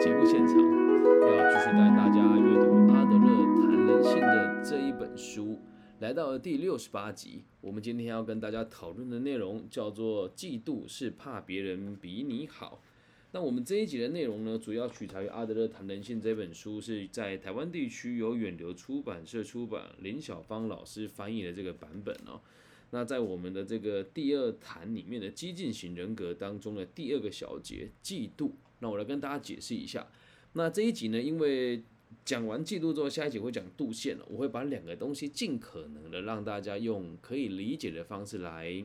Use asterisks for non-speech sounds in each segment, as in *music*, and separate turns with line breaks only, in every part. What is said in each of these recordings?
节目现场，要继续带大家阅读阿德勒谈人性的这一本书，来到了第六十八集。我们今天要跟大家讨论的内容叫做“嫉妒是怕别人比你好”。那我们这一集的内容呢，主要取材于阿德勒谈人性这本书，是在台湾地区由远流出版社出版，林小芳老师翻译的这个版本哦。那在我们的这个第二谈里面的激进型人格当中的第二个小节嫉妒，那我来跟大家解释一下。那这一集呢，因为讲完嫉妒之后，下一集会讲度线了，我会把两个东西尽可能的让大家用可以理解的方式来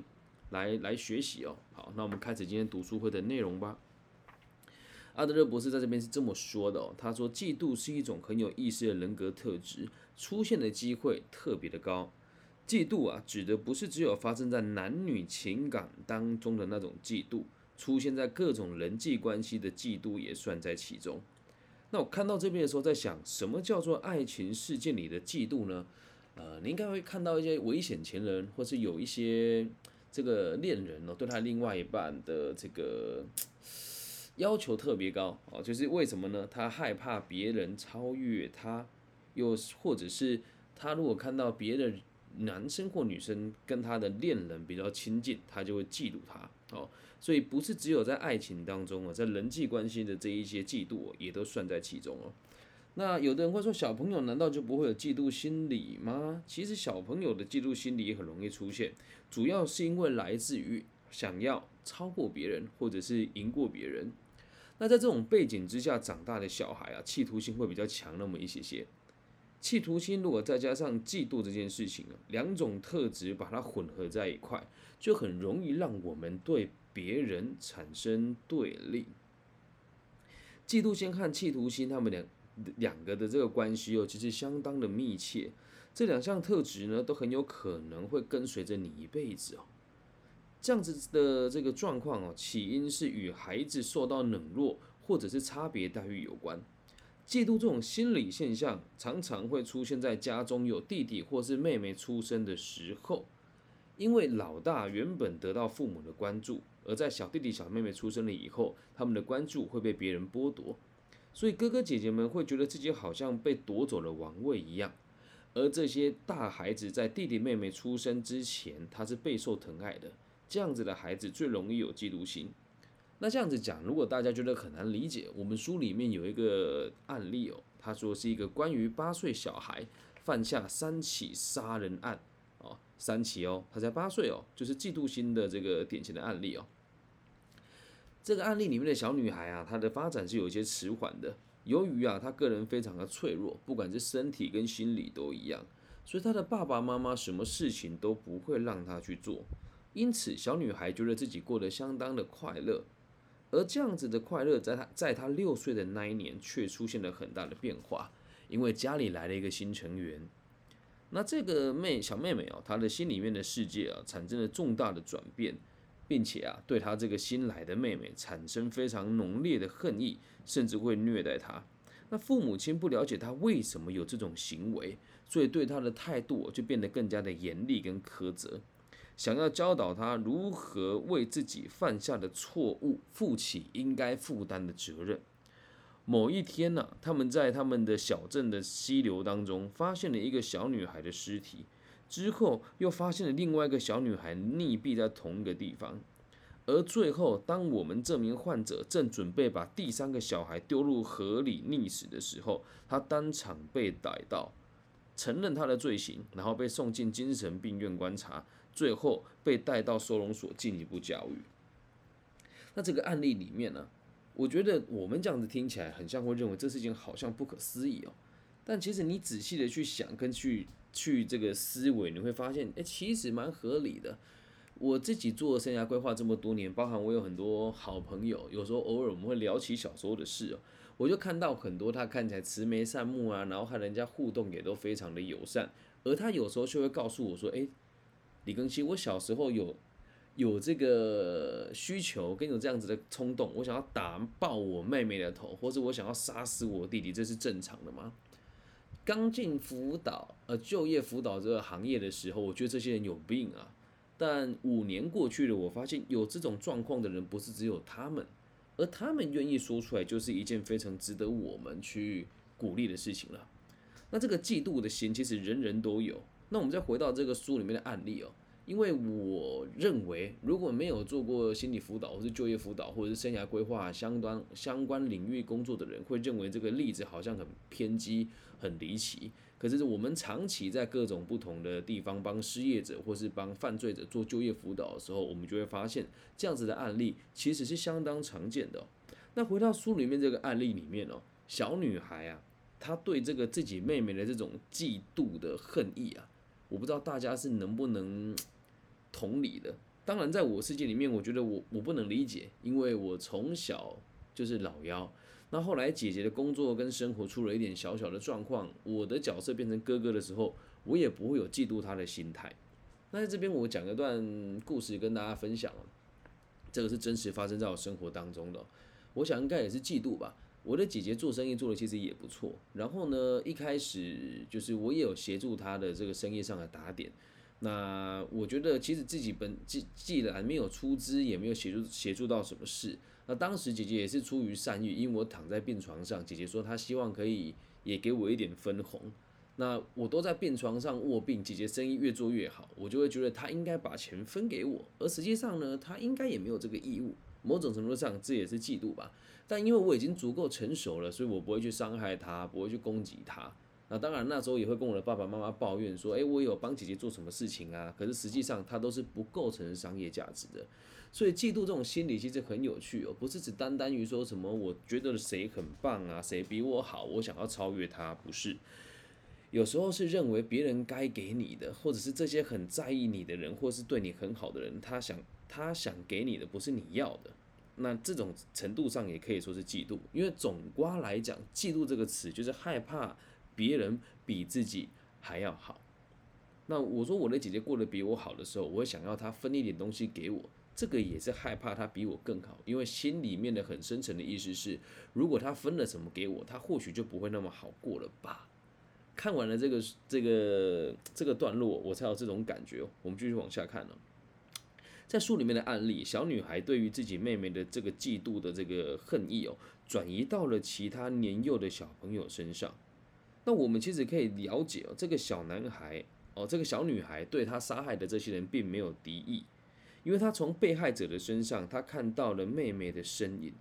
来来学习哦。好，那我们开始今天读书会的内容吧。阿德勒博士在这边是这么说的哦，他说嫉妒是一种很有意思的人格特质，出现的机会特别的高。嫉妒啊，指的不是只有发生在男女情感当中的那种嫉妒，出现在各种人际关系的嫉妒也算在其中。那我看到这边的时候，在想，什么叫做爱情世界里的嫉妒呢？呃，你应该会看到一些危险情人，或是有一些这个恋人哦，对他另外一半的这个要求特别高哦，就是为什么呢？他害怕别人超越他，又或者是他如果看到别的。男生或女生跟他的恋人比较亲近，他就会嫉妒他哦。所以不是只有在爱情当中啊，在人际关系的这一些嫉妒也都算在其中哦。那有的人会说，小朋友难道就不会有嫉妒心理吗？其实小朋友的嫉妒心理也很容易出现，主要是因为来自于想要超过别人或者是赢过别人。那在这种背景之下长大的小孩啊，企图心会比较强那么一些些。企图心如果再加上嫉妒这件事情啊，两种特质把它混合在一块，就很容易让我们对别人产生对立。嫉妒心和企图心，他们两两个的这个关系哦，其实相当的密切。这两项特质呢，都很有可能会跟随着你一辈子哦。这样子的这个状况哦，起因是与孩子受到冷落或者是差别待遇有关。嫉妒这种心理现象，常常会出现在家中有弟弟或是妹妹出生的时候，因为老大原本得到父母的关注，而在小弟弟小妹妹出生了以后，他们的关注会被别人剥夺，所以哥哥姐姐们会觉得自己好像被夺走了王位一样，而这些大孩子在弟弟妹妹出生之前，他是备受疼爱的，这样子的孩子最容易有嫉妒心。那这样子讲，如果大家觉得很难理解，我们书里面有一个案例哦，他说是一个关于八岁小孩犯下三起杀人案，三起哦，他才八岁哦，就是嫉妒心的这个典型的案例哦。这个案例里面的小女孩啊，她的发展是有一些迟缓的，由于啊，她个人非常的脆弱，不管是身体跟心理都一样，所以她的爸爸妈妈什么事情都不会让她去做，因此小女孩觉得自己过得相当的快乐。而这样子的快乐，在他在他六岁的那一年，却出现了很大的变化，因为家里来了一个新成员。那这个妹小妹妹哦，她的心里面的世界啊，产生了重大的转变，并且啊，对她这个新来的妹妹产生非常浓烈的恨意，甚至会虐待她。那父母亲不了解她为什么有这种行为，所以对她的态度就变得更加的严厉跟苛责。想要教导她如何为自己犯下的错误负起应该负担的责任。某一天呢，他们在他们的小镇的溪流当中发现了一个小女孩的尸体，之后又发现了另外一个小女孩溺毙在同一个地方。而最后，当我们这名患者正准备把第三个小孩丢入河里溺死的时候，他当场被逮到，承认他的罪行，然后被送进精神病院观察。最后被带到收容所进一步教育。那这个案例里面呢，我觉得我们这样子听起来很像会认为这事情好像不可思议哦。但其实你仔细的去想跟去去这个思维，你会发现，哎，其实蛮合理的。我自己做生涯规划这么多年，包含我有很多好朋友，有时候偶尔我们会聊起小时候的事哦，我就看到很多他看起来慈眉善目啊，然后和人家互动也都非常的友善，而他有时候就会告诉我说，哎。李庚希，我小时候有有这个需求，跟有这样子的冲动，我想要打爆我妹妹的头，或者我想要杀死我弟弟，这是正常的吗？刚进辅导呃就业辅导这个行业的时候，我觉得这些人有病啊。但五年过去了，我发现有这种状况的人不是只有他们，而他们愿意说出来，就是一件非常值得我们去鼓励的事情了。那这个嫉妒的心，其实人人都有。那我们再回到这个书里面的案例哦，因为我认为，如果没有做过心理辅导，或是就业辅导，或者是生涯规划相关相关领域工作的人，会认为这个例子好像很偏激、很离奇。可是我们长期在各种不同的地方帮失业者或是帮犯罪者做就业辅导的时候，我们就会发现这样子的案例其实是相当常见的。那回到书里面这个案例里面哦，小女孩啊，她对这个自己妹妹的这种嫉妒的恨意啊，我不知道大家是能不能同理的。当然，在我世界里面，我觉得我我不能理解，因为我从小就是老幺。那后来姐姐的工作跟生活出了一点小小的状况，我的角色变成哥哥的时候，我也不会有嫉妒她的心态。那在这边我讲一段故事跟大家分享这个是真实发生在我生活当中的，我想应该也是嫉妒吧。我的姐姐做生意做的其实也不错，然后呢，一开始就是我也有协助她的这个生意上的打点。那我觉得其实自己本既既然没有出资，也没有协助协助到什么事。那当时姐姐也是出于善意，因为我躺在病床上，姐姐说她希望可以也给我一点分红。那我都在病床上卧病，姐姐生意越做越好，我就会觉得她应该把钱分给我。而实际上呢，她应该也没有这个义务。某种程度上，这也是嫉妒吧。但因为我已经足够成熟了，所以我不会去伤害她，不会去攻击她。那当然，那时候也会跟我的爸爸妈妈抱怨说：“诶，我有帮姐姐做什么事情啊？”可是实际上，它都是不构成商业价值的。所以，嫉妒这种心理其实很有趣哦，不是只单单于说什么我觉得谁很棒啊，谁比我好，我想要超越他，不是。有时候是认为别人该给你的，或者是这些很在意你的人，或是对你很好的人，他想他想给你的不是你要的。那这种程度上也可以说是嫉妒，因为总瓜来讲，嫉妒这个词就是害怕。别人比自己还要好，那我说我的姐姐过得比我好的时候，我想要她分一点东西给我，这个也是害怕她比我更好，因为心里面的很深层的意思是，如果她分了什么给我，她或许就不会那么好过了吧。看完了这个这个这个段落，我才有这种感觉。我们继续往下看呢，在书里面的案例，小女孩对于自己妹妹的这个嫉妒的这个恨意哦，转移到了其他年幼的小朋友身上。那我们其实可以了解哦，这个小男孩哦，这个小女孩对他杀害的这些人并没有敌意，因为他从被害者的身上，他看到了妹妹的身影，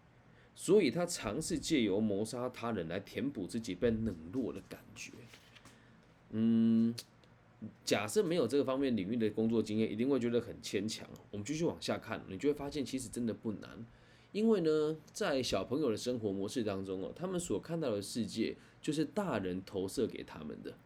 所以他尝试借由谋杀他人来填补自己被冷落的感觉。嗯，假设没有这个方面领域的工作经验，一定会觉得很牵强。我们继续往下看，你就会发现其实真的不难，因为呢，在小朋友的生活模式当中哦，他们所看到的世界。就是大人投射给他们的，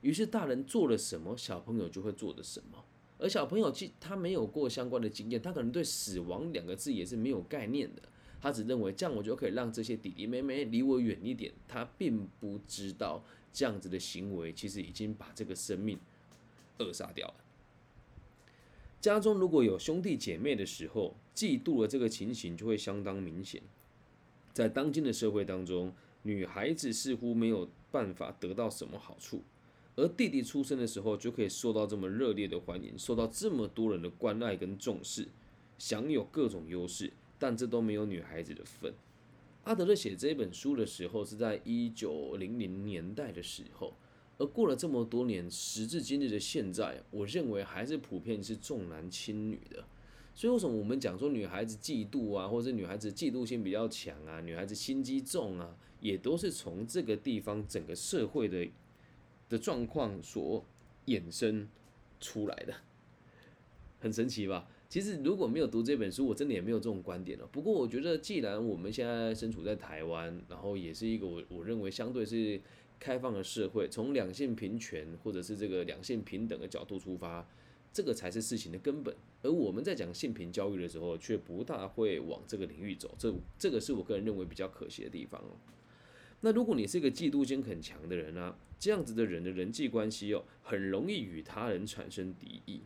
于是大人做了什么，小朋友就会做的什么。而小朋友其他没有过相关的经验，他可能对死亡两个字也是没有概念的，他只认为这样我就可以让这些弟弟妹妹离我远一点。他并不知道这样子的行为其实已经把这个生命扼杀掉了。家中如果有兄弟姐妹的时候，嫉妒的这个情形就会相当明显。在当今的社会当中。女孩子似乎没有办法得到什么好处，而弟弟出生的时候就可以受到这么热烈的欢迎，受到这么多人的关爱跟重视，享有各种优势，但这都没有女孩子的份。阿德勒写这本书的时候是在一九零零年代的时候，而过了这么多年，时至今日的现在，我认为还是普遍是重男轻女的。所以为什么我们讲说女孩子嫉妒啊，或者女孩子嫉妒心比较强啊，女孩子心机重啊？也都是从这个地方整个社会的的状况所衍生出来的，很神奇吧？其实如果没有读这本书，我真的也没有这种观点了。不过我觉得，既然我们现在身处在台湾，然后也是一个我我认为相对是开放的社会，从两性平权或者是这个两性平等的角度出发，这个才是事情的根本。而我们在讲性平教育的时候，却不大会往这个领域走，这这个是我个人认为比较可惜的地方哦。那如果你是一个嫉妒心很强的人呢？这样子的人的人际关系哦，很容易与他人产生敌意。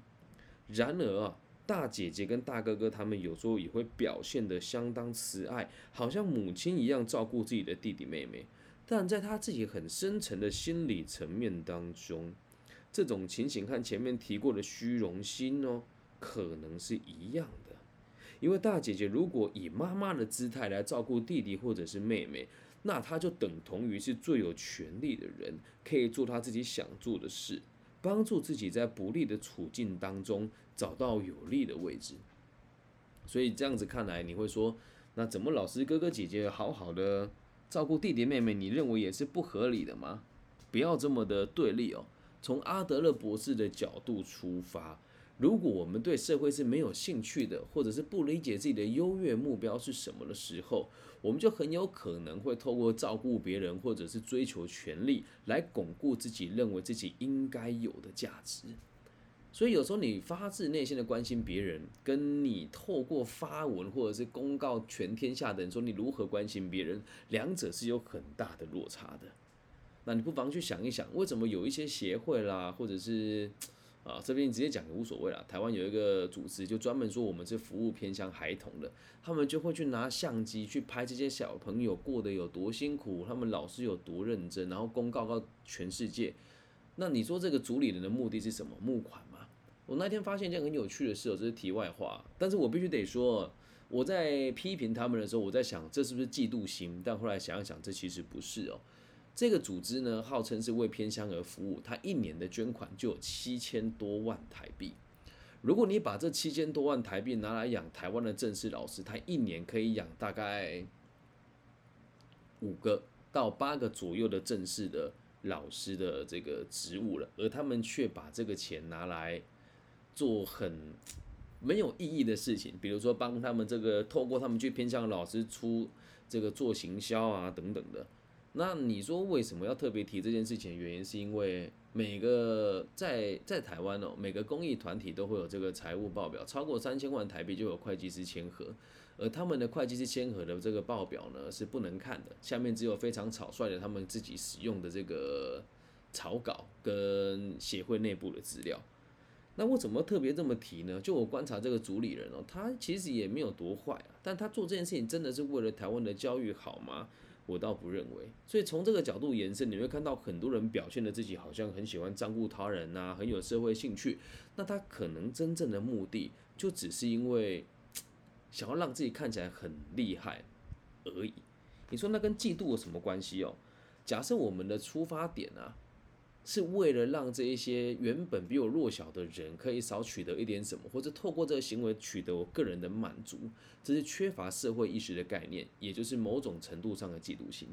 然而啊，大姐姐跟大哥哥他们有时候也会表现得相当慈爱，好像母亲一样照顾自己的弟弟妹妹。但在他自己很深层的心理层面当中，这种情形和前面提过的虚荣心哦，可能是一样的。因为大姐姐如果以妈妈的姿态来照顾弟弟或者是妹妹，那他就等同于是最有权利的人，可以做他自己想做的事，帮助自己在不利的处境当中找到有利的位置。所以这样子看来，你会说，那怎么老师哥哥姐姐好好的照顾弟弟妹妹，你认为也是不合理的吗？不要这么的对立哦。从阿德勒博士的角度出发。如果我们对社会是没有兴趣的，或者是不理解自己的优越目标是什么的时候，我们就很有可能会透过照顾别人，或者是追求权利，来巩固自己认为自己应该有的价值。所以有时候你发自内心的关心别人，跟你透过发文或者是公告全天下的人说你如何关心别人，两者是有很大的落差的。那你不妨去想一想，为什么有一些协会啦，或者是。啊，这边直接讲也无所谓了。台湾有一个组织，就专门说我们是服务偏向孩童的，他们就会去拿相机去拍这些小朋友过得有多辛苦，他们老师有多认真，然后公告到全世界。那你说这个主理人的目的是什么？募款吗？我那天发现一件很有趣的事哦，这是题外话，但是我必须得说，我在批评他们的时候，我在想这是不是嫉妒心？但后来想一想，这其实不是哦。这个组织呢，号称是为偏乡而服务，它一年的捐款就有七千多万台币。如果你把这七千多万台币拿来养台湾的正式老师，他一年可以养大概五个到八个左右的正式的老师的这个职务了，而他们却把这个钱拿来做很没有意义的事情，比如说帮他们这个透过他们去偏向老师出这个做行销啊等等的。那你说为什么要特别提这件事情？原因是因为每个在在台湾哦，每个公益团体都会有这个财务报表，超过三千万台币就有会计师签合，而他们的会计师签合的这个报表呢是不能看的，下面只有非常草率的他们自己使用的这个草稿跟协会内部的资料。那我怎么特别这么提呢？就我观察这个主理人哦，他其实也没有多坏啊，但他做这件事情真的是为了台湾的教育好吗？我倒不认为，所以从这个角度延伸，你会看到很多人表现的自己好像很喜欢照顾他人呐，很有社会兴趣。那他可能真正的目的，就只是因为想要让自己看起来很厉害而已。你说那跟嫉妒有什么关系哦？假设我们的出发点啊。是为了让这一些原本比我弱小的人可以少取得一点什么，或者透过这个行为取得我个人的满足，这是缺乏社会意识的概念，也就是某种程度上的嫉妒心。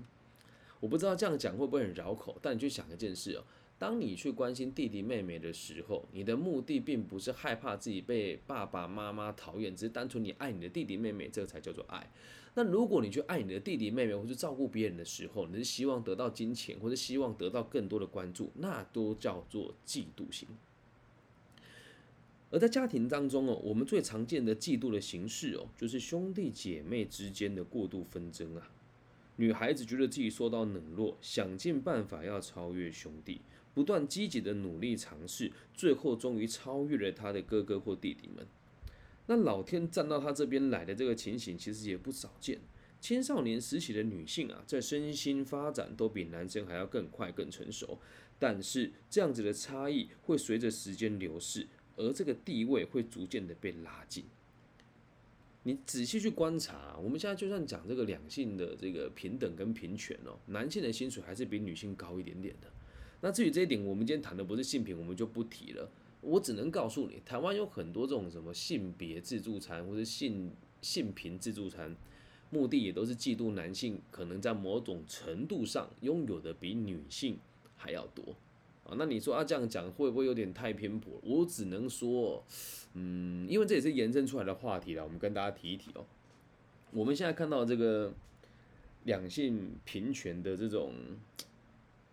我不知道这样讲会不会很绕口，但你去想一件事哦。当你去关心弟弟妹妹的时候，你的目的并不是害怕自己被爸爸妈妈讨厌，只是单纯你爱你的弟弟妹妹，这才叫做爱。那如果你去爱你的弟弟妹妹，或是照顾别人的时候，你是希望得到金钱，或者希望得到更多的关注，那都叫做嫉妒心。而在家庭当中哦，我们最常见的嫉妒的形式哦，就是兄弟姐妹之间的过度纷争啊。女孩子觉得自己受到冷落，想尽办法要超越兄弟。不断积极的努力尝试，最后终于超越了他的哥哥或弟弟们。那老天站到他这边来的这个情形，其实也不少见。青少年时期的女性啊，在身心发展都比男生还要更快、更成熟。但是这样子的差异会随着时间流逝，而这个地位会逐渐的被拉近。你仔细去观察，我们现在就算讲这个两性的这个平等跟平权哦，男性的薪水还是比女性高一点点的。那至于这一点，我们今天谈的不是性平，我们就不提了。我只能告诉你，台湾有很多这种什么性别自助餐或者性性平自助餐，目的也都是嫉妒男性可能在某种程度上拥有的比女性还要多啊。那你说啊这样讲会不会有点太偏颇？我只能说，嗯，因为这也是延伸出来的话题了，我们跟大家提一提哦。我们现在看到这个两性平权的这种。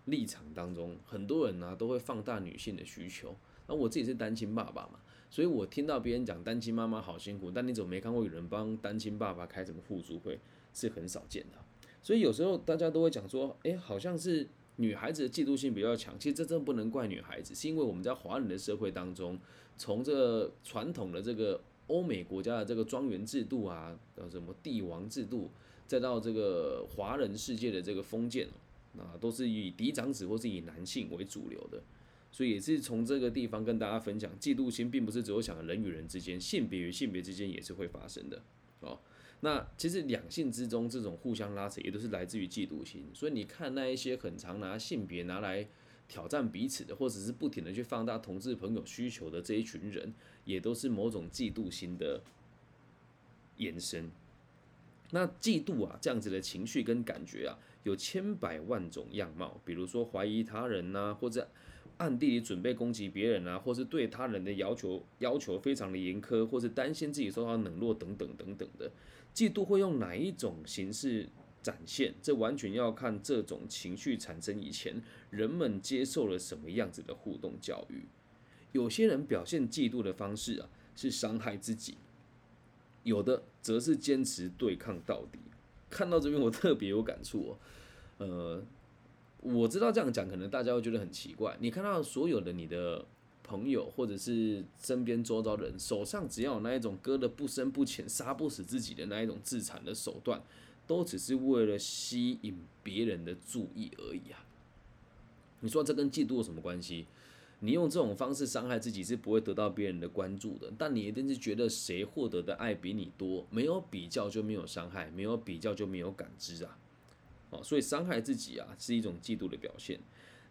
立场当中，很多人呢都会放大女性的需求。那我自己是单亲爸爸嘛，所以我听到别人讲单亲妈妈好辛苦，但你怎么没看过有人帮单亲爸爸开什么互助会，是很少见的。所以有时候大家都会讲说，哎，好像是女孩子的嫉妒性比较强。其实这真不能怪女孩子，是因为我们在华人的社会当中，从这传统的这个欧美国家的这个庄园制度啊，到什么帝王制度，再到这个华人世界的这个封建。啊，都是以嫡长子或是以男性为主流的，所以也是从这个地方跟大家分享，嫉妒心并不是只有想人与人之间，性别与性别之间也是会发生的哦。那其实两性之中这种互相拉扯，也都是来自于嫉妒心。所以你看那一些很常拿性别拿来挑战彼此的，或者是不停的去放大同志朋友需求的这一群人，也都是某种嫉妒心的延伸。那嫉妒啊，这样子的情绪跟感觉啊，有千百万种样貌，比如说怀疑他人呐，或者。暗地里准备攻击别人啊，或是对他人的要求要求非常的严苛，或是担心自己受到冷落等等等等的，嫉妒会用哪一种形式展现？这完全要看这种情绪产生以前，人们接受了什么样子的互动教育。有些人表现嫉妒的方式啊，是伤害自己；有的则是坚持对抗到底。看到这边，我特别有感触哦，呃。我知道这样讲可能大家会觉得很奇怪。你看到所有的你的朋友或者是身边周遭人手上只要有那一种割的不深不浅、杀不死自己的那一种自残的手段，都只是为了吸引别人的注意而已啊！你说这跟嫉妒有什么关系？你用这种方式伤害自己是不会得到别人的关注的，但你一定是觉得谁获得的爱比你多，没有比较就没有伤害，没有比较就没有感知啊！哦，所以伤害自己啊，是一种嫉妒的表现。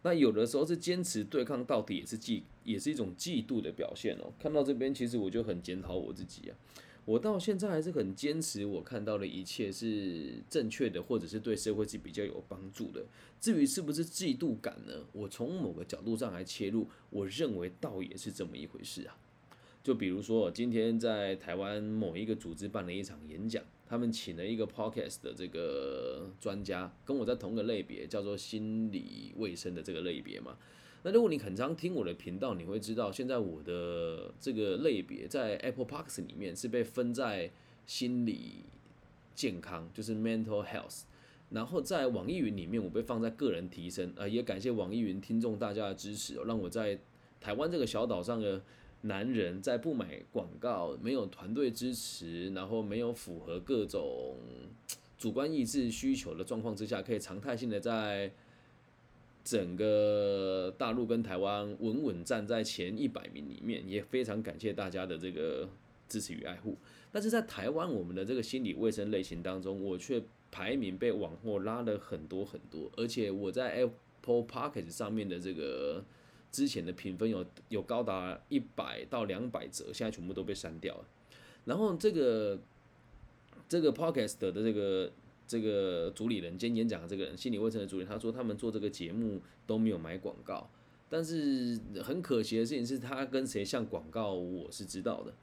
那有的时候是坚持对抗到底，也是嫉，也是一种嫉妒的表现哦。看到这边，其实我就很检讨我自己啊。我到现在还是很坚持，我看到的一切是正确的，或者是对社会是比较有帮助的。至于是不是嫉妒感呢？我从某个角度上来切入，我认为倒也是这么一回事啊。就比如说，今天在台湾某一个组织办了一场演讲。他们请了一个 podcast 的这个专家，跟我在同个类别，叫做心理卫生的这个类别嘛。那如果你很常听我的频道，你会知道，现在我的这个类别在 Apple Parks 里面是被分在心理健康，就是 mental health。然后在网易云里面，我被放在个人提升。呃，也感谢网易云听众大家的支持，让我在台湾这个小岛上的。男人在不买广告、没有团队支持，然后没有符合各种主观意志需求的状况之下，可以常态性的在整个大陆跟台湾稳稳站在前一百名里面，也非常感谢大家的这个支持与爱护。但是在台湾，我们的这个心理卫生类型当中，我却排名被往后拉了很多很多，而且我在 Apple p o c k e t 上面的这个。之前的评分有有高达一百到两百折，现在全部都被删掉了。然后这个这个 podcast 的这个这个主理人兼演讲的这个人，心理卫生的主理，他说他们做这个节目都没有买广告，但是很可惜的事情是他跟谁像广告，我是知道的。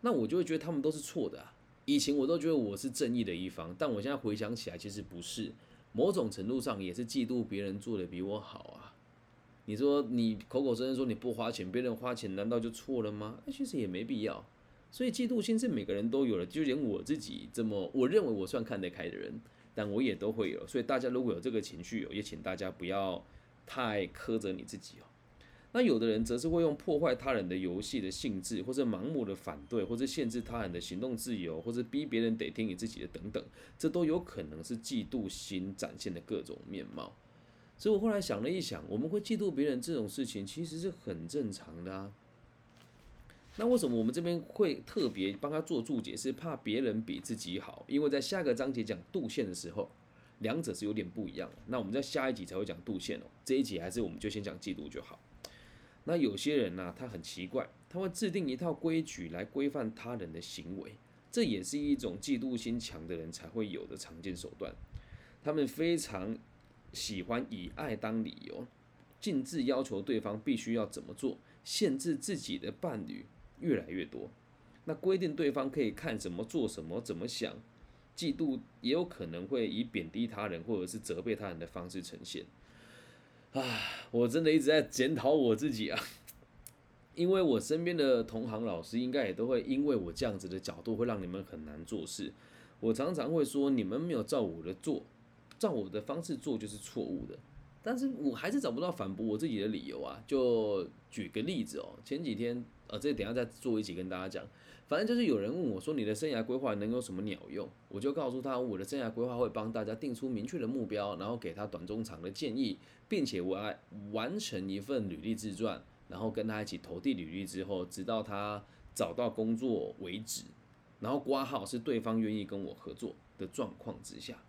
那我就会觉得他们都是错的啊。以前我都觉得我是正义的一方，但我现在回想起来，其实不是，某种程度上也是嫉妒别人做的比我好啊。你说你口口声声说你不花钱，别人花钱难道就错了吗？那其实也没必要。所以嫉妒心是每个人都有的，就连我自己这么我认为我算看得开的人，但我也都会有。所以大家如果有这个情绪，也请大家不要太苛责你自己哦。那有的人则是会用破坏他人的游戏的性质，或者盲目的反对，或者限制他人的行动自由，或者逼别人得听你自己的等等，这都有可能是嫉妒心展现的各种面貌。所以我后来想了一想，我们会嫉妒别人这种事情，其实是很正常的啊。那为什么我们这边会特别帮他做注解？是怕别人比自己好，因为在下个章节讲度线的时候，两者是有点不一样的。那我们在下一集才会讲度线哦，这一集还是我们就先讲嫉妒就好。那有些人呢，他很奇怪，他会制定一套规矩来规范他人的行为，这也是一种嫉妒心强的人才会有的常见手段。他们非常。喜欢以爱当理由，禁止要求对方必须要怎么做，限制自己的伴侣越来越多。那规定对方可以看什么、做什么、怎么想，嫉妒也有可能会以贬低他人或者是责备他人的方式呈现。啊，我真的一直在检讨我自己啊，*laughs* 因为我身边的同行老师应该也都会因为我这样子的角度会让你们很难做事。我常常会说，你们没有照我的做。照我的方式做就是错误的，但是我还是找不到反驳我自己的理由啊。就举个例子哦，前几天呃，这等下再做一起跟大家讲。反正就是有人问我说你的生涯规划能有什么鸟用，我就告诉他我的生涯规划会帮大家定出明确的目标，然后给他短中长的建议，并且我要完成一份履历自传，然后跟他一起投递履历之后，直到他找到工作为止，然后挂号是对方愿意跟我合作的状况之下。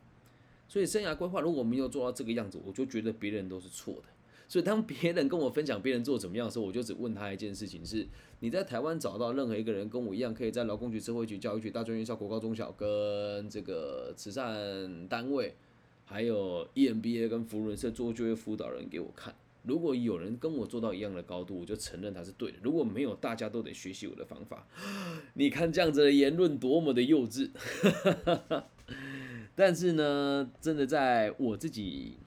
所以生涯规划如果没有做到这个样子，我就觉得别人都是错的。所以当别人跟我分享别人做怎么样的时候，我就只问他一件事情：是你在台湾找到任何一个人跟我一样，可以在劳工局、社会局、教育局、大专院校、国高中小跟这个慈善单位，还有 EMBA 跟福伦社做就业辅导人给我看。如果有人跟我做到一样的高度，我就承认他是对的；如果没有，大家都得学习我的方法。*gasps* 你看这样子的言论多么的幼稚！*laughs* 但是呢，真的在我自己。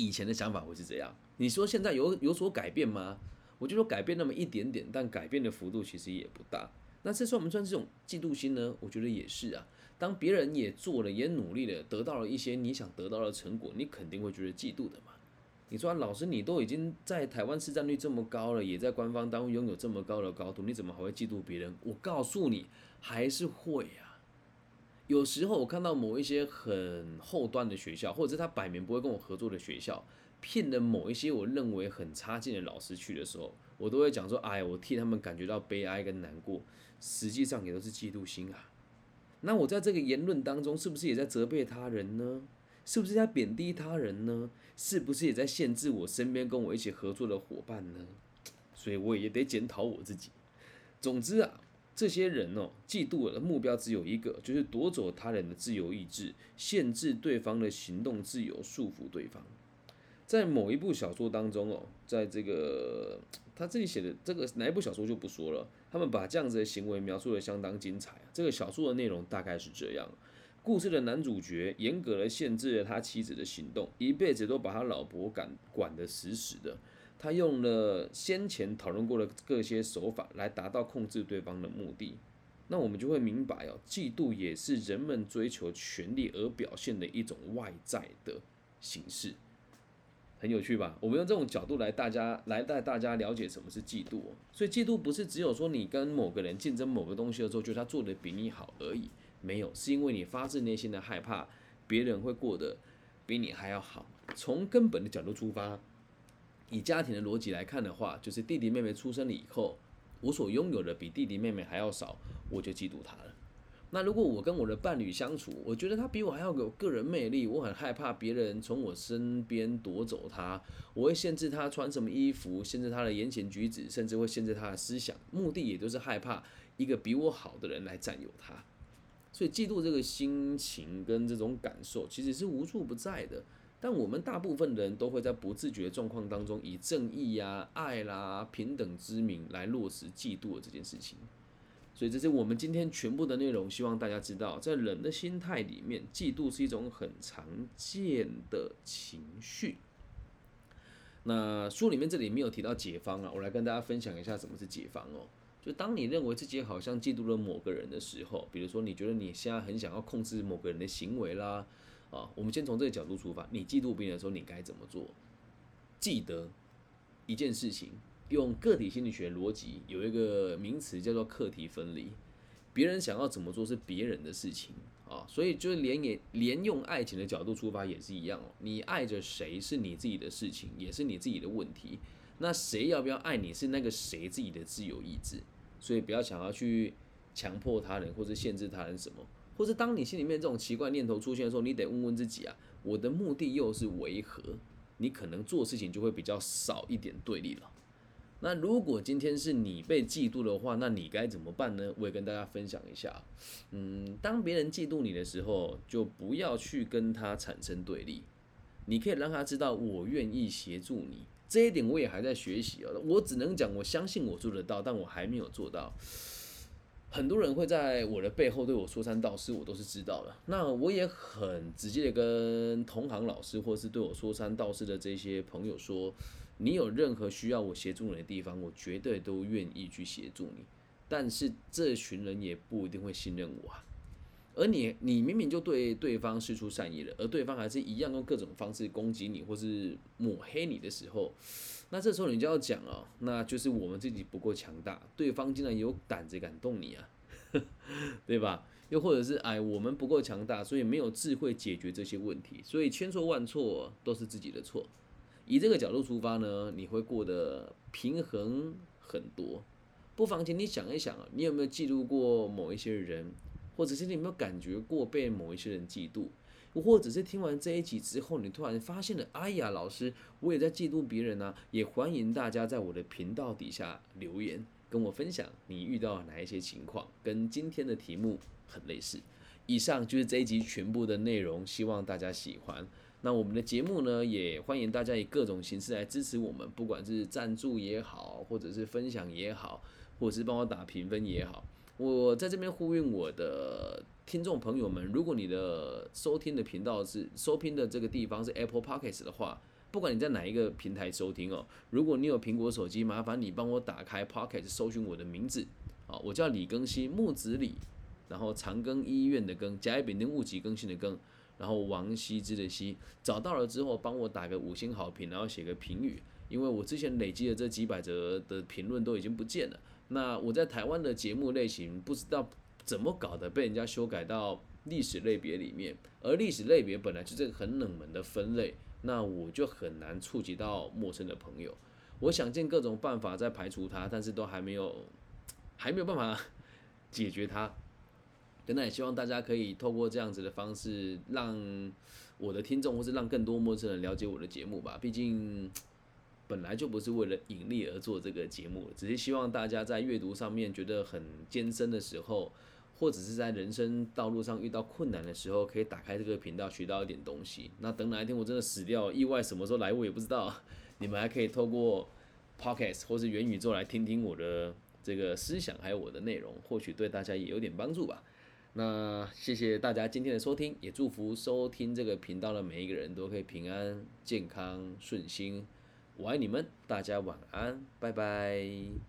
以前的想法会是这样，你说现在有有所改变吗？我就说改变那么一点点，但改变的幅度其实也不大。那这算不算这种嫉妒心呢？我觉得也是啊。当别人也做了，也努力了，得到了一些你想得到的成果，你肯定会觉得嫉妒的嘛。你说老师，你都已经在台湾市占率这么高了，也在官方单位拥有这么高的高度，你怎么还会嫉妒别人？我告诉你，还是会啊。有时候我看到某一些很后端的学校，或者是他摆明不会跟我合作的学校，骗了某一些我认为很差劲的老师去的时候，我都会讲说：“哎，我替他们感觉到悲哀跟难过。”实际上也都是嫉妒心啊。那我在这个言论当中，是不是也在责备他人呢？是不是在贬低他人呢？是不是也在限制我身边跟我一起合作的伙伴呢？*tsk* 所以我也得检讨我自己。总之啊。这些人哦，嫉妒的目标只有一个，就是夺走他人的自由意志，限制对方的行动自由，束缚对方。在某一部小说当中哦，在这个他这里写的这个哪一部小说就不说了，他们把这样子的行为描述的相当精彩。这个小说的内容大概是这样：故事的男主角严格的限制了他妻子的行动，一辈子都把他老婆管管得死死的。他用了先前讨论过的各些手法来达到控制对方的目的，那我们就会明白哦，嫉妒也是人们追求权力而表现的一种外在的形式，很有趣吧？我们用这种角度来大家 *laughs* 来带大家了解什么是嫉妒哦。所以嫉妒不是只有说你跟某个人竞争某个东西的时候，觉得他做的比你好而已，没有，是因为你发自内心的害怕别人会过得比你还要好。从根本的角度出发。以家庭的逻辑来看的话，就是弟弟妹妹出生了以后，我所拥有的比弟弟妹妹还要少，我就嫉妒他了。那如果我跟我的伴侣相处，我觉得他比我还要有个人魅力，我很害怕别人从我身边夺走他，我会限制他穿什么衣服，限制他的言行举止，甚至会限制他的思想，目的也就是害怕一个比我好的人来占有他。所以嫉妒这个心情跟这种感受，其实是无处不在的。但我们大部分人都会在不自觉的状况当中，以正义呀、爱啦、平等之名来落实嫉妒的这件事情。所以，这是我们今天全部的内容。希望大家知道，在人的心态里面，嫉妒是一种很常见的情绪。那书里面这里没有提到解方啊，我来跟大家分享一下什么是解方哦。就当你认为自己好像嫉妒了某个人的时候，比如说你觉得你现在很想要控制某个人的行为啦。啊，我们先从这个角度出发。你嫉妒别人的时候，你该怎么做？记得一件事情，用个体心理学逻辑有一个名词叫做课题分离。别人想要怎么做是别人的事情啊，所以就连也连用爱情的角度出发也是一样哦。你爱着谁是你自己的事情，也是你自己的问题。那谁要不要爱你是那个谁自己的自由意志，所以不要想要去强迫他人或者限制他人什么。或者当你心里面这种奇怪念头出现的时候，你得问问自己啊，我的目的又是为何？你可能做事情就会比较少一点对立了。那如果今天是你被嫉妒的话，那你该怎么办呢？我也跟大家分享一下。嗯，当别人嫉妒你的时候，就不要去跟他产生对立，你可以让他知道我愿意协助你。这一点我也还在学习哦，我只能讲我相信我做得到，但我还没有做到。很多人会在我的背后对我说三道四，我都是知道的。那我也很直接的跟同行老师，或是对我说三道四的这些朋友说，你有任何需要我协助你的地方，我绝对都愿意去协助你。但是这群人也不一定会信任我啊。而你，你明明就对对方施出善意了，而对方还是一样用各种方式攻击你，或是抹黑你的时候，那这时候你就要讲哦，那就是我们自己不够强大，对方竟然有胆子敢动你啊，*laughs* 对吧？又或者是哎，我们不够强大，所以没有智慧解决这些问题，所以千错万错都是自己的错。以这个角度出发呢，你会过得平衡很多。不妨请你想一想啊，你有没有记录过某一些人，或者是你有没有感觉过被某一些人嫉妒？或者是听完这一集之后，你突然发现了，哎呀，老师，我也在嫉妒别人啊！也欢迎大家在我的频道底下留言，跟我分享你遇到哪一些情况，跟今天的题目很类似。以上就是这一集全部的内容，希望大家喜欢。那我们的节目呢，也欢迎大家以各种形式来支持我们，不管是赞助也好，或者是分享也好，或者是帮我打评分也好。我在这边呼吁我的听众朋友们，如果你的收听的频道是收听的这个地方是 Apple Podcast 的话，不管你在哪一个平台收听哦，如果你有苹果手机，麻烦你帮我打开 Podcast，搜寻我的名字啊，我叫李更新，木子李，然后长庚医院的庚，甲乙丙丁戊己更新的庚，然后王羲之的羲，找到了之后帮我打个五星好评，然后写个评语，因为我之前累积的这几百则的评论都已经不见了。那我在台湾的节目类型不知道怎么搞的，被人家修改到历史类别里面，而历史类别本来就是个很冷门的分类，那我就很难触及到陌生的朋友。我想尽各种办法在排除它，但是都还没有，还没有办法 *laughs* 解决它。那也希望大家可以透过这样子的方式，让我的听众或是让更多陌生人了解我的节目吧。毕竟。本来就不是为了盈利而做这个节目，只是希望大家在阅读上面觉得很艰深的时候，或者是在人生道路上遇到困难的时候，可以打开这个频道学到一点东西。那等哪一天我真的死掉，意外什么时候来我也不知道，*laughs* 你们还可以透过 podcast 或是元宇宙来听听我的这个思想还有我的内容，或许对大家也有点帮助吧。那谢谢大家今天的收听，也祝福收听这个频道的每一个人都可以平安、健康、顺心。我爱你们，大家晚安，拜拜。